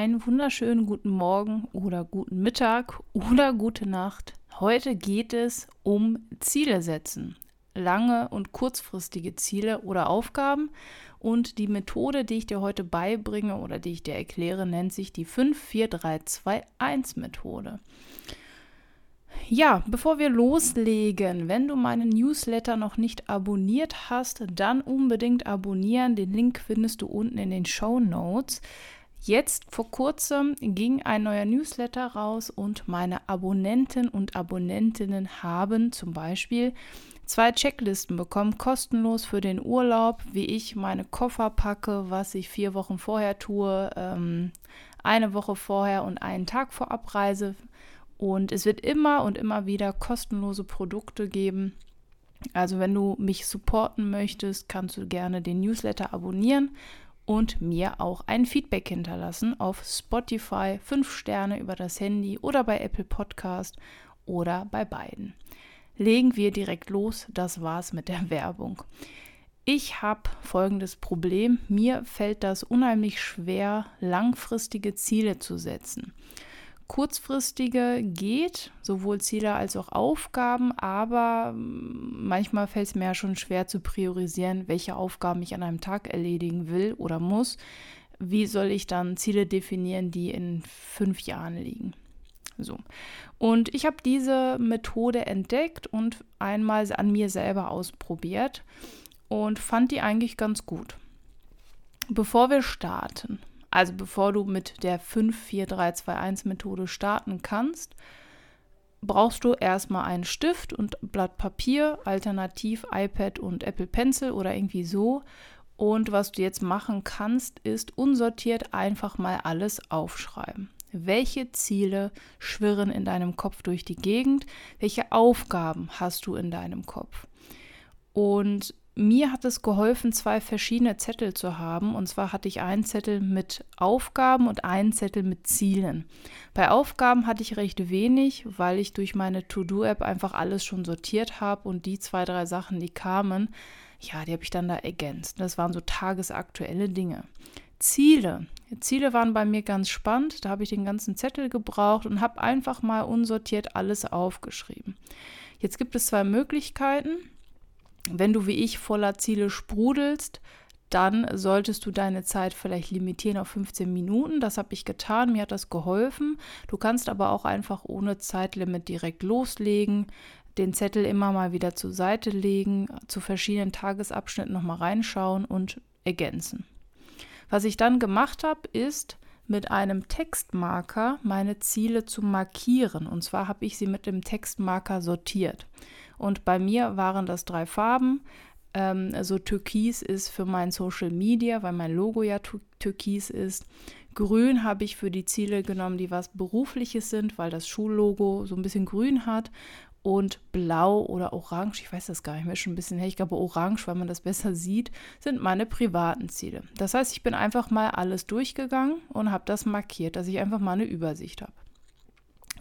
einen wunderschönen guten Morgen oder guten Mittag oder gute Nacht. Heute geht es um Ziele setzen. Lange und kurzfristige Ziele oder Aufgaben. Und die Methode, die ich dir heute beibringe oder die ich dir erkläre, nennt sich die 54321-Methode. Ja, bevor wir loslegen, wenn du meinen Newsletter noch nicht abonniert hast, dann unbedingt abonnieren. Den Link findest du unten in den Show Notes. Jetzt vor kurzem ging ein neuer Newsletter raus und meine Abonnenten und Abonnentinnen haben zum Beispiel zwei Checklisten bekommen, kostenlos für den Urlaub, wie ich meine Koffer packe, was ich vier Wochen vorher tue, ähm, eine Woche vorher und einen Tag vor Abreise. Und es wird immer und immer wieder kostenlose Produkte geben. Also wenn du mich supporten möchtest, kannst du gerne den Newsletter abonnieren und mir auch ein Feedback hinterlassen auf Spotify, 5 Sterne über das Handy oder bei Apple Podcast oder bei beiden. Legen wir direkt los, das war's mit der Werbung. Ich habe folgendes Problem, mir fällt das unheimlich schwer, langfristige Ziele zu setzen kurzfristige geht, sowohl Ziele als auch Aufgaben, aber mm, manchmal fällt es mir ja schon schwer zu priorisieren, welche Aufgaben ich an einem Tag erledigen will oder muss. Wie soll ich dann Ziele definieren, die in fünf Jahren liegen? So. Und ich habe diese Methode entdeckt und einmal an mir selber ausprobiert und fand die eigentlich ganz gut. Bevor wir starten, also bevor du mit der 54321-Methode starten kannst, brauchst du erstmal einen Stift und Blatt Papier, alternativ iPad und Apple Pencil oder irgendwie so. Und was du jetzt machen kannst, ist unsortiert einfach mal alles aufschreiben. Welche Ziele schwirren in deinem Kopf durch die Gegend? Welche Aufgaben hast du in deinem Kopf? Und mir hat es geholfen, zwei verschiedene Zettel zu haben. Und zwar hatte ich einen Zettel mit Aufgaben und einen Zettel mit Zielen. Bei Aufgaben hatte ich recht wenig, weil ich durch meine To-Do-App einfach alles schon sortiert habe und die zwei, drei Sachen, die kamen, ja, die habe ich dann da ergänzt. Das waren so tagesaktuelle Dinge. Ziele. Ziele waren bei mir ganz spannend. Da habe ich den ganzen Zettel gebraucht und habe einfach mal unsortiert alles aufgeschrieben. Jetzt gibt es zwei Möglichkeiten. Wenn du wie ich voller Ziele sprudelst, dann solltest du deine Zeit vielleicht limitieren auf 15 Minuten. Das habe ich getan, mir hat das geholfen. Du kannst aber auch einfach ohne Zeitlimit direkt loslegen, den Zettel immer mal wieder zur Seite legen, zu verschiedenen Tagesabschnitten nochmal reinschauen und ergänzen. Was ich dann gemacht habe, ist mit einem Textmarker meine Ziele zu markieren. Und zwar habe ich sie mit dem Textmarker sortiert. Und bei mir waren das drei Farben. Ähm, also Türkis ist für mein Social Media, weil mein Logo ja Türkis ist. Grün habe ich für die Ziele genommen, die was Berufliches sind, weil das Schullogo so ein bisschen grün hat. Und blau oder orange, ich weiß das gar nicht mehr, schon ein bisschen hell, ich glaube orange, weil man das besser sieht, sind meine privaten Ziele. Das heißt, ich bin einfach mal alles durchgegangen und habe das markiert, dass ich einfach mal eine Übersicht habe.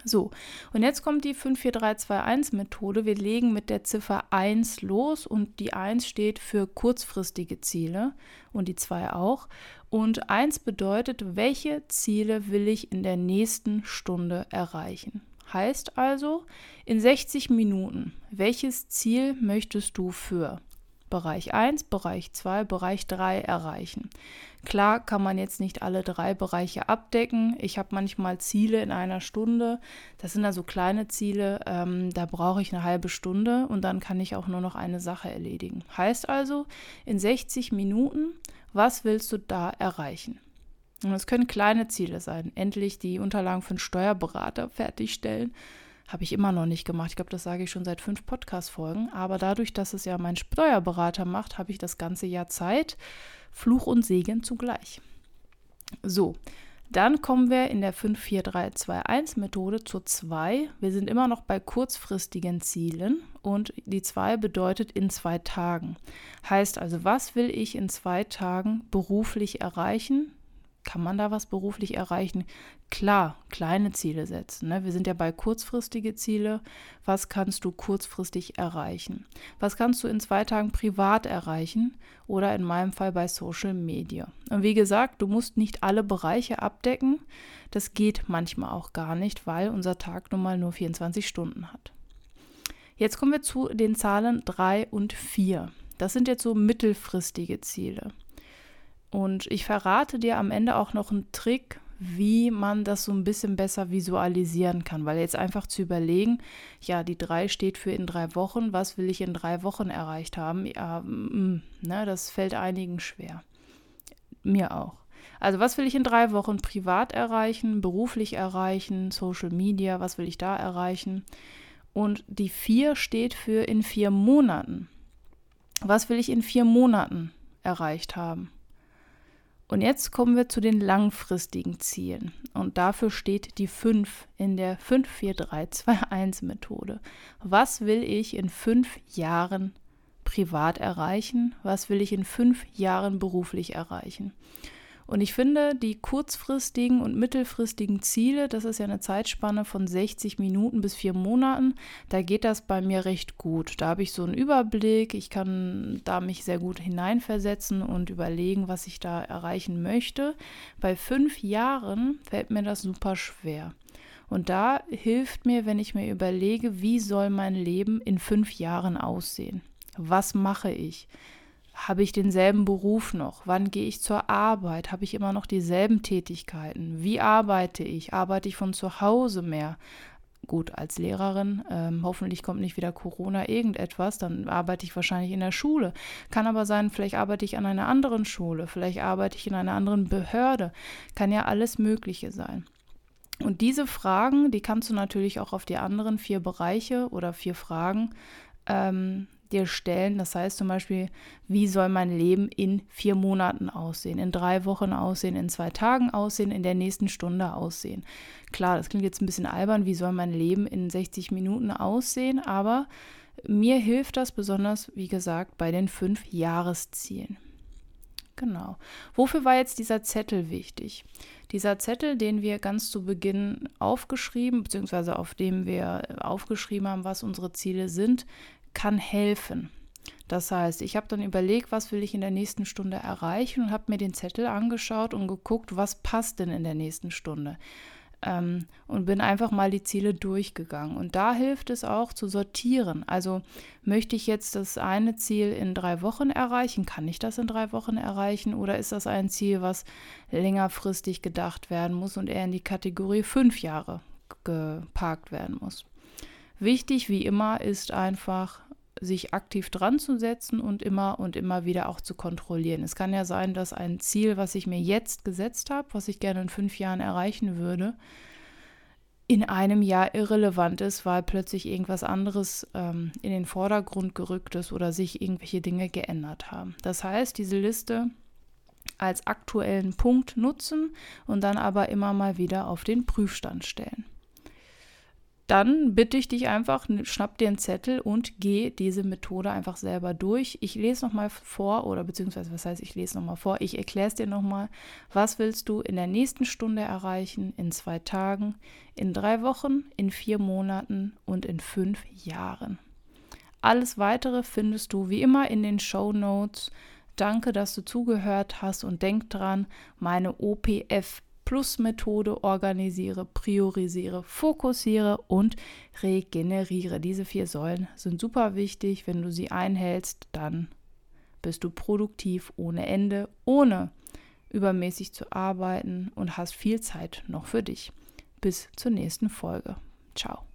So, und jetzt kommt die 54321-Methode. Wir legen mit der Ziffer 1 los und die 1 steht für kurzfristige Ziele und die 2 auch. Und 1 bedeutet, welche Ziele will ich in der nächsten Stunde erreichen. Heißt also, in 60 Minuten, welches Ziel möchtest du für Bereich 1, Bereich 2, Bereich 3 erreichen. Klar kann man jetzt nicht alle drei Bereiche abdecken. Ich habe manchmal Ziele in einer Stunde. Das sind also kleine Ziele. Ähm, da brauche ich eine halbe Stunde und dann kann ich auch nur noch eine Sache erledigen. Heißt also, in 60 Minuten, was willst du da erreichen? Und es können kleine Ziele sein. Endlich die Unterlagen für einen Steuerberater fertigstellen habe ich immer noch nicht gemacht. Ich glaube, das sage ich schon seit fünf Podcast-Folgen. Aber dadurch, dass es ja mein Steuerberater macht, habe ich das ganze Jahr Zeit. Fluch und Segen zugleich. So, dann kommen wir in der 54321-Methode zur 2. Wir sind immer noch bei kurzfristigen Zielen und die 2 bedeutet in zwei Tagen. Heißt also, was will ich in zwei Tagen beruflich erreichen? Kann man da was beruflich erreichen? Klar, kleine Ziele setzen. Ne? Wir sind ja bei kurzfristige Ziele. Was kannst du kurzfristig erreichen? Was kannst du in zwei Tagen privat erreichen? Oder in meinem Fall bei Social Media. Und wie gesagt, du musst nicht alle Bereiche abdecken. Das geht manchmal auch gar nicht, weil unser Tag nun mal nur 24 Stunden hat. Jetzt kommen wir zu den Zahlen 3 und 4. Das sind jetzt so mittelfristige Ziele. Und ich verrate dir am Ende auch noch einen Trick, wie man das so ein bisschen besser visualisieren kann. Weil jetzt einfach zu überlegen, ja, die 3 steht für in drei Wochen, was will ich in drei Wochen erreicht haben? Ja, mm, ne, das fällt einigen schwer. Mir auch. Also was will ich in drei Wochen privat erreichen, beruflich erreichen, Social Media, was will ich da erreichen? Und die 4 steht für in vier Monaten. Was will ich in vier Monaten erreicht haben? Und jetzt kommen wir zu den langfristigen Zielen. Und dafür steht die 5 in der 54321-Methode. Was will ich in fünf Jahren privat erreichen? Was will ich in fünf Jahren beruflich erreichen? Und ich finde, die kurzfristigen und mittelfristigen Ziele, das ist ja eine Zeitspanne von 60 Minuten bis vier Monaten, da geht das bei mir recht gut. Da habe ich so einen Überblick, ich kann da mich sehr gut hineinversetzen und überlegen, was ich da erreichen möchte. Bei fünf Jahren fällt mir das super schwer. Und da hilft mir, wenn ich mir überlege, wie soll mein Leben in fünf Jahren aussehen? Was mache ich? Habe ich denselben Beruf noch? Wann gehe ich zur Arbeit? Habe ich immer noch dieselben Tätigkeiten? Wie arbeite ich? Arbeite ich von zu Hause mehr? Gut, als Lehrerin, ähm, hoffentlich kommt nicht wieder Corona, irgendetwas, dann arbeite ich wahrscheinlich in der Schule. Kann aber sein, vielleicht arbeite ich an einer anderen Schule, vielleicht arbeite ich in einer anderen Behörde. Kann ja alles Mögliche sein. Und diese Fragen, die kannst du natürlich auch auf die anderen vier Bereiche oder vier Fragen ähm, dir stellen. Das heißt zum Beispiel, wie soll mein Leben in vier Monaten aussehen, in drei Wochen aussehen, in zwei Tagen aussehen, in der nächsten Stunde aussehen. Klar, das klingt jetzt ein bisschen albern, wie soll mein Leben in 60 Minuten aussehen, aber mir hilft das besonders, wie gesagt, bei den fünf Jahreszielen. Genau. Wofür war jetzt dieser Zettel wichtig? Dieser Zettel, den wir ganz zu Beginn aufgeschrieben, beziehungsweise auf dem wir aufgeschrieben haben, was unsere Ziele sind, kann helfen. Das heißt, ich habe dann überlegt, was will ich in der nächsten Stunde erreichen und habe mir den Zettel angeschaut und geguckt, was passt denn in der nächsten Stunde. Ähm, und bin einfach mal die Ziele durchgegangen. Und da hilft es auch zu sortieren. Also möchte ich jetzt das eine Ziel in drei Wochen erreichen? Kann ich das in drei Wochen erreichen? Oder ist das ein Ziel, was längerfristig gedacht werden muss und eher in die Kategorie fünf Jahre geparkt werden muss? Wichtig wie immer ist einfach, sich aktiv dran zu setzen und immer und immer wieder auch zu kontrollieren. Es kann ja sein, dass ein Ziel, was ich mir jetzt gesetzt habe, was ich gerne in fünf Jahren erreichen würde, in einem Jahr irrelevant ist, weil plötzlich irgendwas anderes ähm, in den Vordergrund gerückt ist oder sich irgendwelche Dinge geändert haben. Das heißt, diese Liste als aktuellen Punkt nutzen und dann aber immer mal wieder auf den Prüfstand stellen dann bitte ich dich einfach, schnapp dir einen Zettel und geh diese Methode einfach selber durch. Ich lese nochmal vor, oder beziehungsweise, was heißt, ich lese nochmal vor, ich erkläre es dir nochmal. Was willst du in der nächsten Stunde erreichen, in zwei Tagen, in drei Wochen, in vier Monaten und in fünf Jahren? Alles weitere findest du wie immer in den Show Notes. Danke, dass du zugehört hast und denk dran, meine OPF Plus-Methode organisiere, priorisiere, fokussiere und regeneriere. Diese vier Säulen sind super wichtig. Wenn du sie einhältst, dann bist du produktiv ohne Ende, ohne übermäßig zu arbeiten und hast viel Zeit noch für dich. Bis zur nächsten Folge. Ciao.